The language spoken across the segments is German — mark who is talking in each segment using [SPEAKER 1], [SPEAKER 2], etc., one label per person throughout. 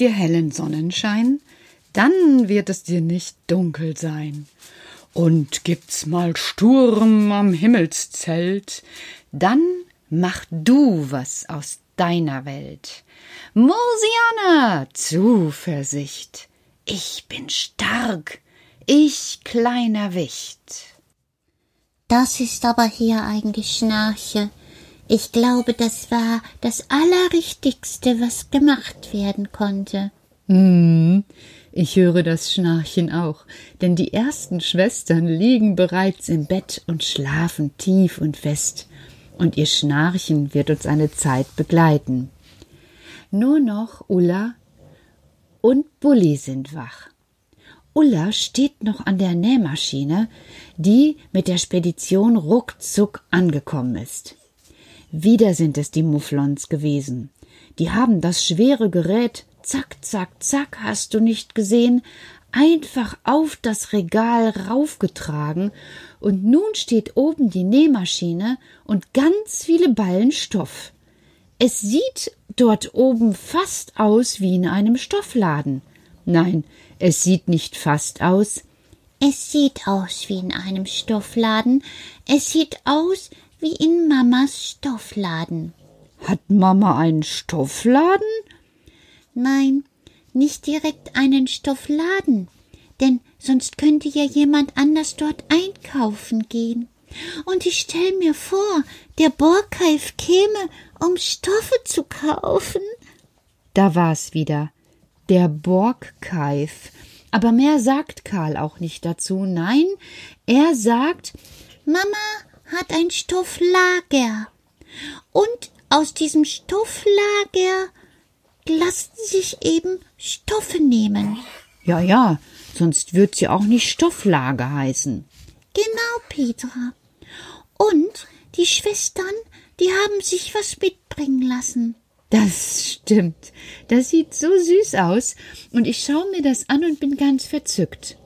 [SPEAKER 1] dir hellen Sonnenschein, dann wird es dir nicht dunkel sein. Und gibt's mal Sturm am Himmelszelt, dann mach du was aus deiner Welt. Mosiana, Zuversicht, ich bin stark, ich kleiner Wicht.
[SPEAKER 2] Das ist aber hier eigentlich Schnarche. Ich glaube, das war das Allerrichtigste, was gemacht werden konnte.
[SPEAKER 1] Hm, ich höre das Schnarchen auch, denn die ersten Schwestern liegen bereits im Bett und schlafen tief und fest, und ihr Schnarchen wird uns eine Zeit begleiten. Nur noch Ulla und Bulli sind wach. Ulla steht noch an der Nähmaschine, die mit der Spedition ruckzuck angekommen ist. Wieder sind es die Mufflons gewesen. Die haben das schwere Gerät, zack, zack, zack, hast du nicht gesehen, einfach auf das Regal raufgetragen, und nun steht oben die Nähmaschine und ganz viele Ballen Stoff. Es sieht dort oben fast aus wie in einem Stoffladen. Nein, es sieht nicht fast aus.
[SPEAKER 2] Es sieht aus wie in einem Stoffladen. Es sieht aus wie in Mamas Stoffladen.
[SPEAKER 1] Hat Mama einen Stoffladen?
[SPEAKER 2] Nein, nicht direkt einen Stoffladen, denn sonst könnte ja jemand anders dort einkaufen gehen. Und ich stell mir vor, der Borkeif käme, um Stoffe zu kaufen.
[SPEAKER 1] Da war's wieder. Der Borgkeif. Aber mehr sagt Karl auch nicht dazu. Nein, er sagt,
[SPEAKER 2] Mama, hat ein Stofflager. Und aus diesem Stofflager lassen sich eben Stoffe nehmen.
[SPEAKER 1] Ja, ja, sonst wird sie auch nicht Stofflager heißen.
[SPEAKER 2] Genau, Petra. Und die Schwestern, die haben sich was mitbringen lassen.
[SPEAKER 1] Das stimmt. Das sieht so süß aus, und ich schaue mir das an und bin ganz verzückt.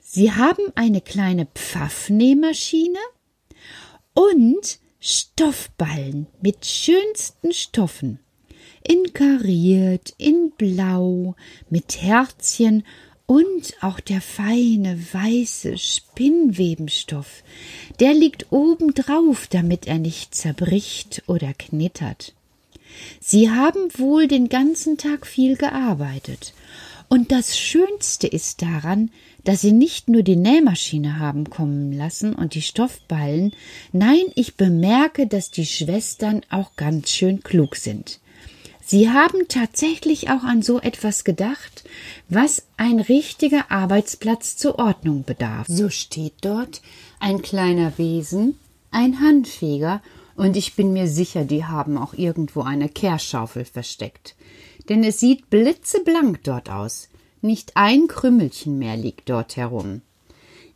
[SPEAKER 1] Sie haben eine kleine Pfaffnähmaschine, und Stoffballen mit schönsten Stoffen. In kariert, in blau, mit Herzchen und auch der feine weiße Spinnwebenstoff, der liegt oben drauf, damit er nicht zerbricht oder knittert. Sie haben wohl den ganzen Tag viel gearbeitet, und das Schönste ist daran, dass sie nicht nur die Nähmaschine haben kommen lassen und die Stoffballen, nein, ich bemerke, dass die Schwestern auch ganz schön klug sind. Sie haben tatsächlich auch an so etwas gedacht, was ein richtiger Arbeitsplatz zur Ordnung bedarf. So steht dort ein kleiner Wesen, ein Handfeger, und ich bin mir sicher, die haben auch irgendwo eine Kehrschaufel versteckt. Denn es sieht blitzeblank dort aus. Nicht ein Krümmelchen mehr liegt dort herum.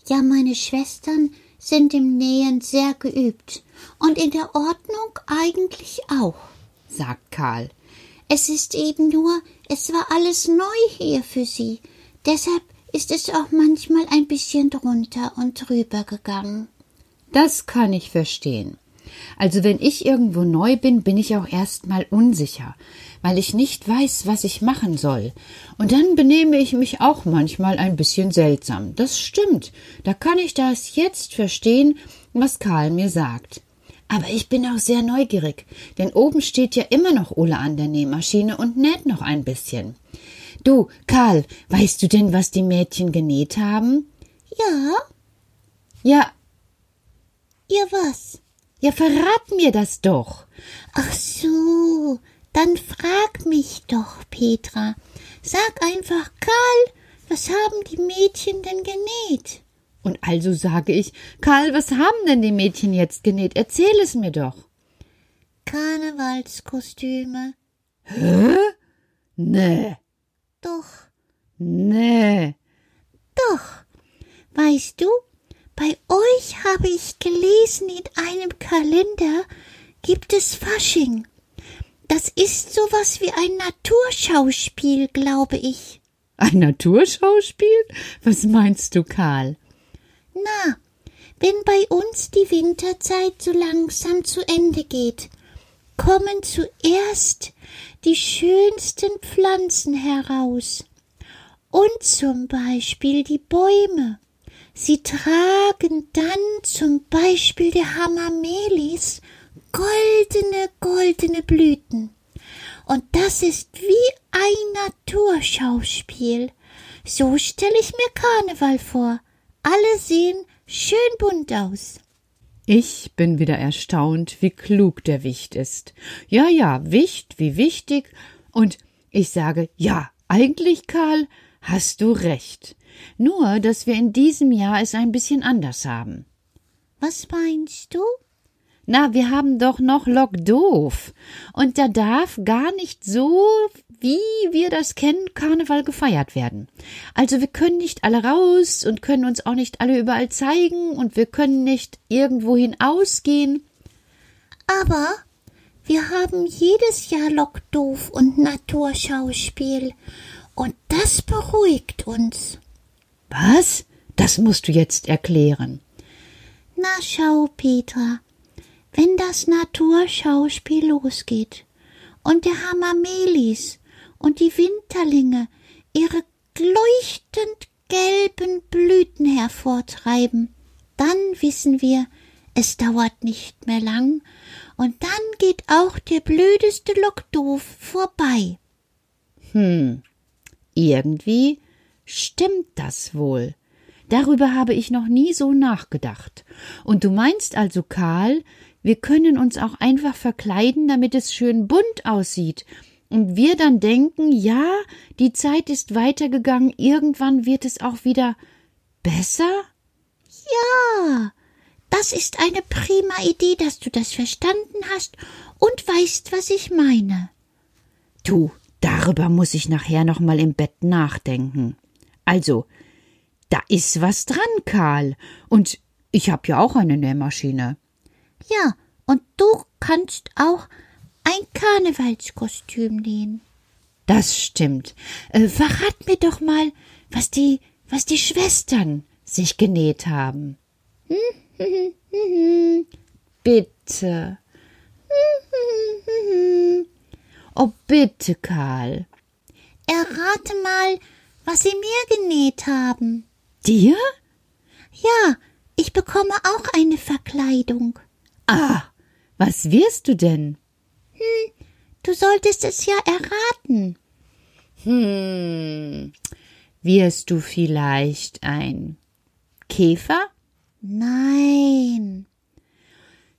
[SPEAKER 2] Ja, meine Schwestern sind im Nähen sehr geübt und in der Ordnung eigentlich auch,
[SPEAKER 1] sagt Karl.
[SPEAKER 2] Es ist eben nur, es war alles neu hier für sie. Deshalb ist es auch manchmal ein bisschen drunter und drüber gegangen.
[SPEAKER 1] Das kann ich verstehen. Also wenn ich irgendwo neu bin, bin ich auch erstmal unsicher, weil ich nicht weiß, was ich machen soll. Und dann benehme ich mich auch manchmal ein bisschen seltsam. Das stimmt. Da kann ich das jetzt verstehen, was Karl mir sagt. Aber ich bin auch sehr neugierig, denn oben steht ja immer noch Ole an der Nähmaschine und näht noch ein bisschen. Du, Karl, weißt du denn, was die Mädchen genäht haben?
[SPEAKER 2] Ja.
[SPEAKER 1] Ja.
[SPEAKER 2] Ja, was?
[SPEAKER 1] Ja, verrat mir das doch.
[SPEAKER 2] Ach so, dann frag mich doch, Petra. Sag einfach, Karl, was haben die Mädchen denn genäht?
[SPEAKER 1] Und also sage ich, Karl, was haben denn die Mädchen jetzt genäht? Erzähl es mir doch.
[SPEAKER 2] Karnevalskostüme.
[SPEAKER 1] Hä? Nee.
[SPEAKER 2] Doch.
[SPEAKER 1] Nee.
[SPEAKER 2] Doch. Weißt du, bei euch habe ich gelesen, in einem Kalender gibt es Fasching. Das ist sowas wie ein Naturschauspiel, glaube ich.
[SPEAKER 1] Ein Naturschauspiel? Was meinst du, Karl?
[SPEAKER 2] Na, wenn bei uns die Winterzeit so langsam zu Ende geht, kommen zuerst die schönsten Pflanzen heraus. Und zum Beispiel die Bäume. Sie tragen dann zum Beispiel der Hamamelis goldene, goldene Blüten. Und das ist wie ein Naturschauspiel. So stelle ich mir Karneval vor. Alle sehen schön bunt aus.
[SPEAKER 1] Ich bin wieder erstaunt, wie klug der Wicht ist. Ja, ja, Wicht wie wichtig. Und ich sage, ja, eigentlich, Karl, hast du recht. Nur, dass wir in diesem Jahr es ein bisschen anders haben.
[SPEAKER 2] Was meinst du?
[SPEAKER 1] Na, wir haben doch noch Lock doof. Und da darf gar nicht so, wie wir das kennen, Karneval gefeiert werden. Also wir können nicht alle raus und können uns auch nicht alle überall zeigen und wir können nicht irgendwohin ausgehen.
[SPEAKER 2] Aber wir haben jedes Jahr Lock doof und Naturschauspiel. Und das beruhigt uns.
[SPEAKER 1] Was? Das musst du jetzt erklären.
[SPEAKER 2] Na schau, Petra, wenn das Naturschauspiel losgeht und der Hamamelis und die Winterlinge ihre leuchtend gelben Blüten hervortreiben, dann wissen wir, es dauert nicht mehr lang, und dann geht auch der blödeste Lockdoof vorbei.
[SPEAKER 1] Hm, irgendwie stimmt das wohl. Darüber habe ich noch nie so nachgedacht. Und du meinst also, Karl, wir können uns auch einfach verkleiden, damit es schön bunt aussieht. Und wir dann denken, ja, die Zeit ist weitergegangen, irgendwann wird es auch wieder besser?
[SPEAKER 2] Ja, das ist eine prima Idee, dass du das verstanden hast und weißt, was ich meine.
[SPEAKER 1] Du, darüber muss ich nachher noch mal im Bett nachdenken. Also, da ist was dran, Karl. Und ich hab ja auch eine Nähmaschine.
[SPEAKER 2] Ja, und du kannst auch ein Karnevalskostüm nähen.
[SPEAKER 1] Das stimmt. Äh, verrat mir doch mal, was die, was die Schwestern sich genäht haben. bitte. oh, bitte, Karl.
[SPEAKER 2] Errate mal, was sie mir genäht haben.
[SPEAKER 1] Dir?
[SPEAKER 2] Ja, ich bekomme auch eine Verkleidung.
[SPEAKER 1] Ah, was wirst du denn?
[SPEAKER 2] Hm, du solltest es ja erraten.
[SPEAKER 1] Hm, wirst du vielleicht ein Käfer?
[SPEAKER 2] Nein.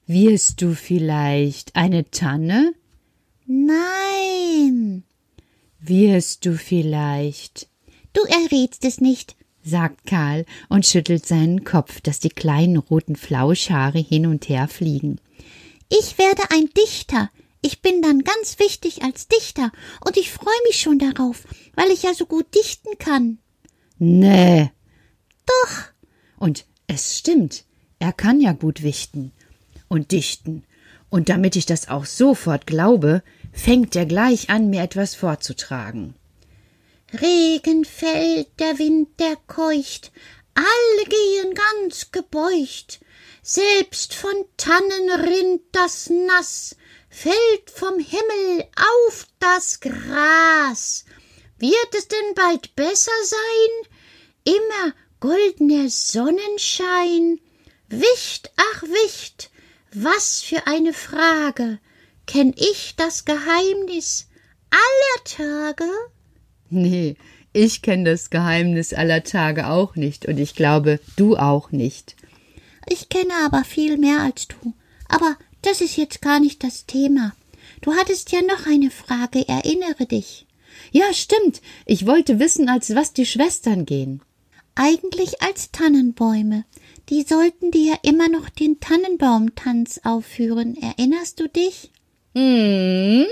[SPEAKER 1] Wirst du vielleicht eine Tanne?
[SPEAKER 2] Nein.
[SPEAKER 1] Wirst du vielleicht.
[SPEAKER 2] Du errätst es nicht,
[SPEAKER 1] sagt Karl und schüttelt seinen Kopf, dass die kleinen roten Flauschhaare hin und her fliegen.
[SPEAKER 2] Ich werde ein Dichter. Ich bin dann ganz wichtig als Dichter und ich freue mich schon darauf, weil ich ja so gut dichten kann.
[SPEAKER 1] Nee.
[SPEAKER 2] Doch.
[SPEAKER 1] Und es stimmt, er kann ja gut wichten und dichten. Und damit ich das auch sofort glaube, fängt er gleich an, mir etwas vorzutragen.
[SPEAKER 2] Regen fällt, der Wind, der keucht, alle gehen ganz gebeucht, selbst von Tannen rinnt das Nass, fällt vom Himmel auf das Gras. Wird es denn bald besser sein? Immer goldener Sonnenschein. Wicht, ach Wicht, was für eine Frage. Kenn ich das Geheimnis aller Tage?
[SPEAKER 1] Nee, ich kenne das Geheimnis aller Tage auch nicht und ich glaube, du auch nicht.
[SPEAKER 2] Ich kenne aber viel mehr als du. Aber das ist jetzt gar nicht das Thema. Du hattest ja noch eine Frage, erinnere dich.
[SPEAKER 1] Ja, stimmt. Ich wollte wissen, als was die Schwestern gehen.
[SPEAKER 2] Eigentlich als Tannenbäume. Die sollten dir ja immer noch den Tannenbaumtanz aufführen. Erinnerst du dich?
[SPEAKER 1] Hm.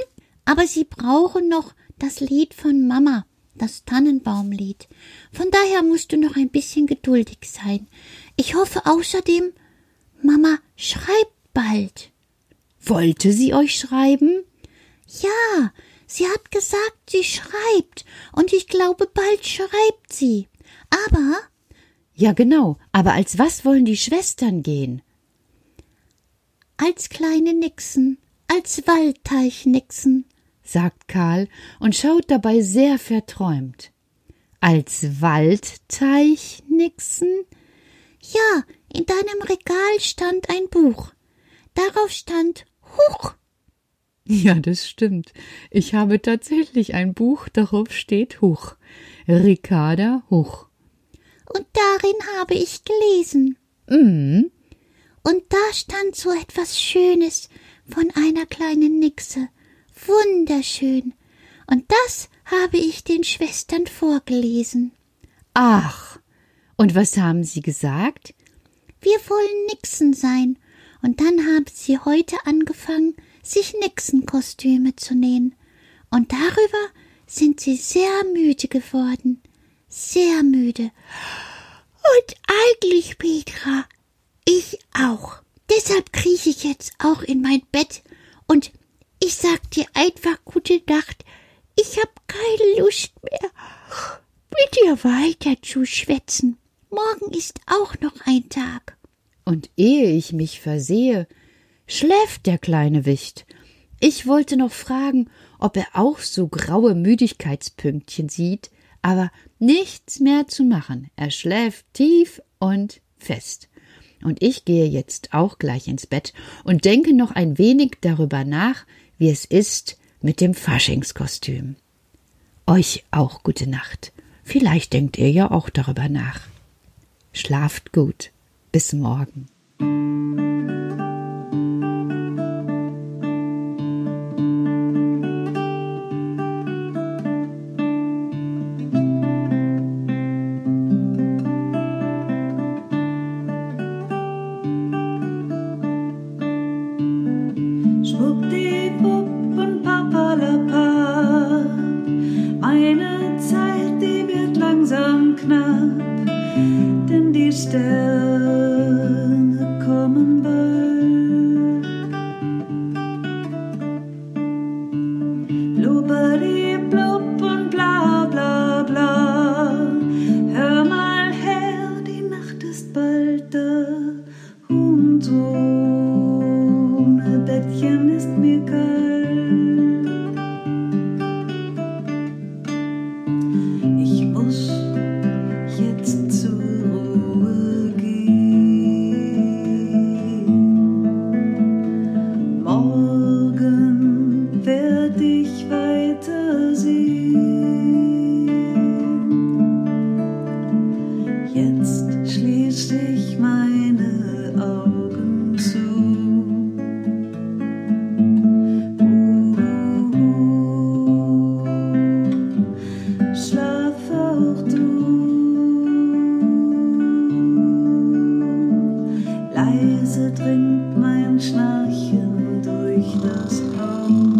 [SPEAKER 2] Aber sie brauchen noch das Lied von Mama das Tannenbaumlied. Von daher musst du noch ein bisschen geduldig sein. Ich hoffe außerdem, Mama schreibt bald.
[SPEAKER 1] Wollte sie euch schreiben?
[SPEAKER 2] Ja, sie hat gesagt, sie schreibt, und ich glaube, bald schreibt sie. Aber.
[SPEAKER 1] Ja, genau, aber als was wollen die Schwestern gehen?
[SPEAKER 2] Als kleine Nixen, als Waldteichnixen,
[SPEAKER 1] sagt Karl und schaut dabei sehr verträumt. Als Waldteichnixen?
[SPEAKER 2] Ja, in deinem Regal stand ein Buch. Darauf stand Huch.
[SPEAKER 1] Ja, das stimmt. Ich habe tatsächlich ein Buch, darauf steht Huch. Ricarda Huch.
[SPEAKER 2] Und darin habe ich gelesen.
[SPEAKER 1] Mhm.
[SPEAKER 2] Und da stand so etwas Schönes von einer kleinen Nixe. Wunderschön. Und das habe ich den Schwestern vorgelesen.
[SPEAKER 1] Ach. Und was haben sie gesagt?
[SPEAKER 2] Wir wollen Nixen sein. Und dann haben sie heute angefangen, sich Nixenkostüme zu nähen. Und darüber sind sie sehr müde geworden. Sehr müde. Und eigentlich, Petra, ich auch. Deshalb krieche ich jetzt auch in mein Bett und ich sag dir einfach gute Nacht. Ich hab keine Lust mehr, mit dir weiter zu schwätzen. Morgen ist auch noch ein Tag.
[SPEAKER 1] Und ehe ich mich versehe, schläft der kleine Wicht. Ich wollte noch fragen, ob er auch so graue Müdigkeitspünktchen sieht, aber nichts mehr zu machen. Er schläft tief und fest. Und ich gehe jetzt auch gleich ins Bett und denke noch ein wenig darüber nach, wie es ist mit dem Faschingskostüm. Euch auch gute Nacht. Vielleicht denkt ihr ja auch darüber nach. Schlaft gut. Bis morgen.
[SPEAKER 3] Leise dringt mein Schnarchen durch das Haus.